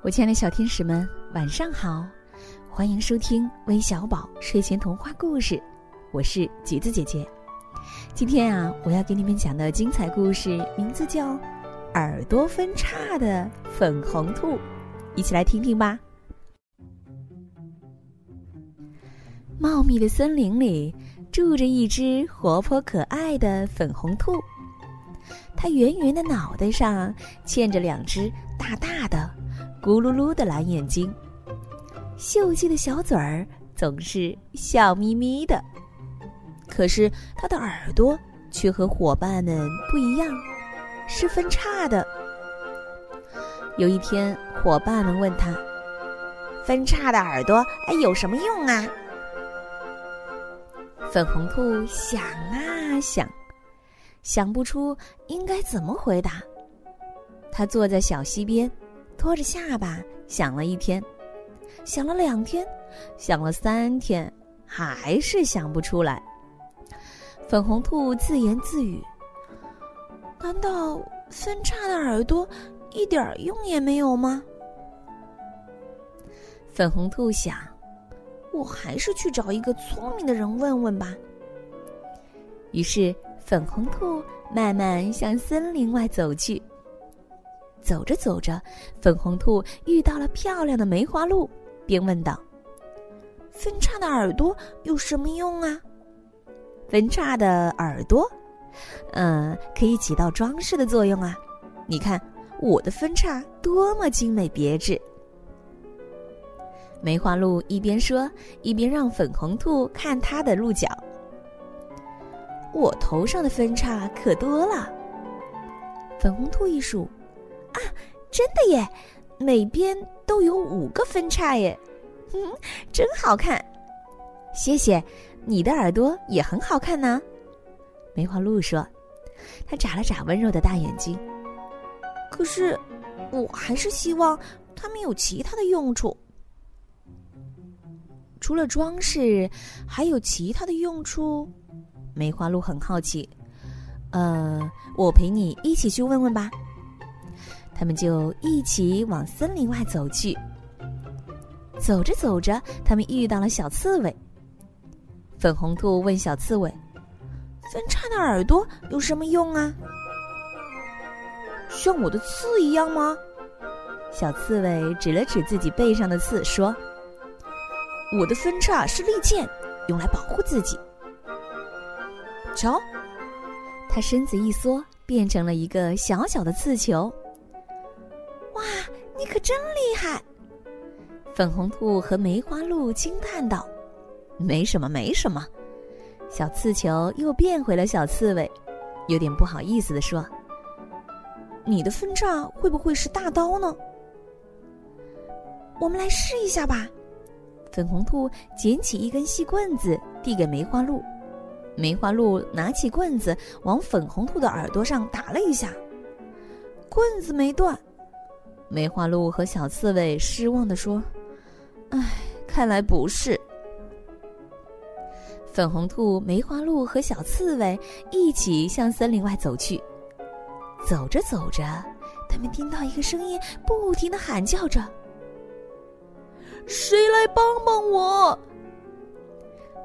我亲爱的小天使们，晚上好！欢迎收听微小宝睡前童话故事，我是橘子姐姐。今天啊，我要给你们讲的精彩故事名字叫《耳朵分叉的粉红兔》，一起来听听吧。茂密的森林里住着一只活泼可爱的粉红兔，它圆圆的脑袋上嵌着两只大大的。咕噜噜的蓝眼睛，秀气的小嘴儿总是笑眯眯的。可是他的耳朵却和伙伴们不一样，是分叉的。有一天，伙伴们问他：“分叉的耳朵哎有什么用啊？”粉红兔想啊想，想不出应该怎么回答。他坐在小溪边。拖着下巴想了一天，想了两天，想了三天，还是想不出来。粉红兔自言自语：“难道分叉的耳朵一点用也没有吗？”粉红兔想：“我还是去找一个聪明的人问问吧。”于是，粉红兔慢慢向森林外走去。走着走着，粉红兔遇到了漂亮的梅花鹿，便问道：“分叉的耳朵有什么用啊？”“分叉的耳朵，嗯，可以起到装饰的作用啊！你看我的分叉多么精美别致。”梅花鹿一边说，一边让粉红兔看它的鹿角。“我头上的分叉可多了。”粉红兔一数。啊，真的耶！每边都有五个分叉耶，嗯，真好看。谢谢，你的耳朵也很好看呢。梅花鹿说，他眨了眨温柔的大眼睛。可是，我还是希望它们有其他的用处。除了装饰，还有其他的用处？梅花鹿很好奇。呃，我陪你一起去问问吧。他们就一起往森林外走去。走着走着，他们遇到了小刺猬。粉红兔问小刺猬：“分叉的耳朵有什么用啊？”“像我的刺一样吗？”小刺猬指了指自己背上的刺，说：“我的分叉是利剑，用来保护自己。”瞧，他身子一缩，变成了一个小小的刺球。真厉害！粉红兔和梅花鹿惊叹道：“没什么，没什么。”小刺球又变回了小刺猬，有点不好意思的说：“你的分叉会不会是大刀呢？”我们来试一下吧。粉红兔捡起一根细棍子，递给梅花鹿。梅花鹿拿起棍子，往粉红兔的耳朵上打了一下，棍子没断。梅花鹿和小刺猬失望的说：“唉，看来不是。”粉红兔、梅花鹿和小刺猬一起向森林外走去。走着走着，他们听到一个声音不停的喊叫着：“谁来帮帮我？”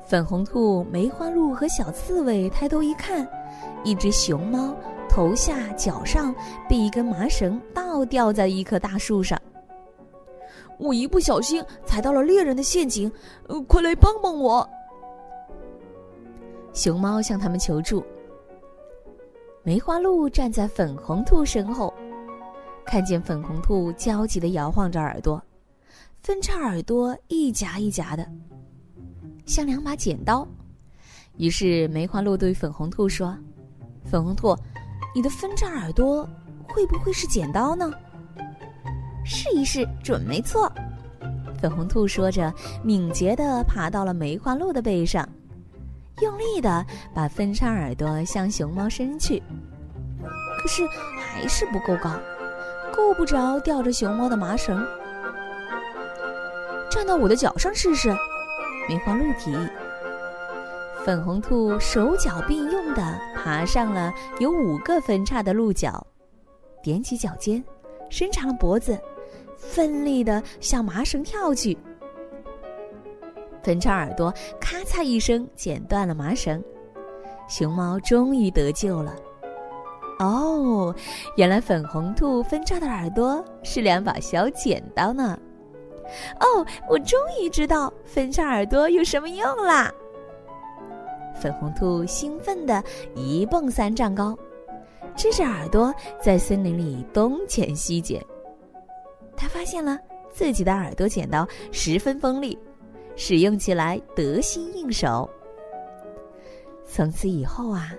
粉红兔、梅花鹿和小刺猬抬头一看，一只熊猫。头下脚上被一根麻绳倒吊在一棵大树上，我一不小心踩到了猎人的陷阱，呃，快来帮帮我！熊猫向他们求助。梅花鹿站在粉红兔身后，看见粉红兔焦急的摇晃着耳朵，分叉耳朵一夹一夹的，像两把剪刀。于是梅花鹿对粉红兔说：“粉红兔。”你的分叉耳朵会不会是剪刀呢？试一试，准没错。粉红兔说着，敏捷地爬到了梅花鹿的背上，用力地把分叉耳朵向熊猫伸去。可是还是不够高，够不着吊着熊猫的麻绳。站到我的脚上试试，梅花鹿提议。粉红兔手脚并用地爬上了有五个分叉的鹿角，踮起脚尖，伸长了脖子，奋力的向麻绳跳去。分叉耳朵咔嚓一声剪断了麻绳，熊猫终于得救了。哦，原来粉红兔分叉的耳朵是两把小剪刀呢。哦，我终于知道分叉耳朵有什么用啦！粉红兔兴奋的一蹦三丈高，支着耳朵在森林里东剪西剪。他发现了自己的耳朵剪刀十分锋利，使用起来得心应手。从此以后啊，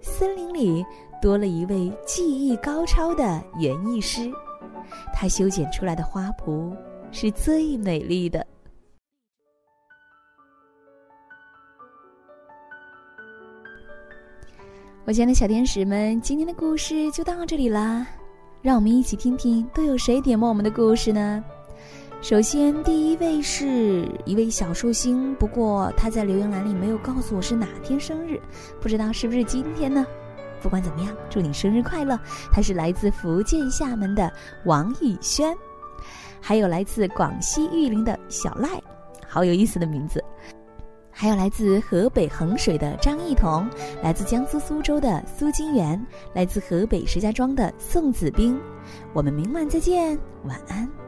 森林里多了一位技艺高超的园艺师，他修剪出来的花圃。是最美丽的。我亲爱的小天使们，今天的故事就到这里啦。让我们一起听听都有谁点播我们的故事呢？首先，第一位是一位小寿星，不过他在留言栏里没有告诉我是哪天生日，不知道是不是今天呢？不管怎么样，祝你生日快乐！他是来自福建厦门的王宇轩。还有来自广西玉林的小赖，好有意思的名字；还有来自河北衡水的张艺彤，来自江苏苏州的苏金元，来自河北石家庄的宋子兵。我们明晚再见，晚安。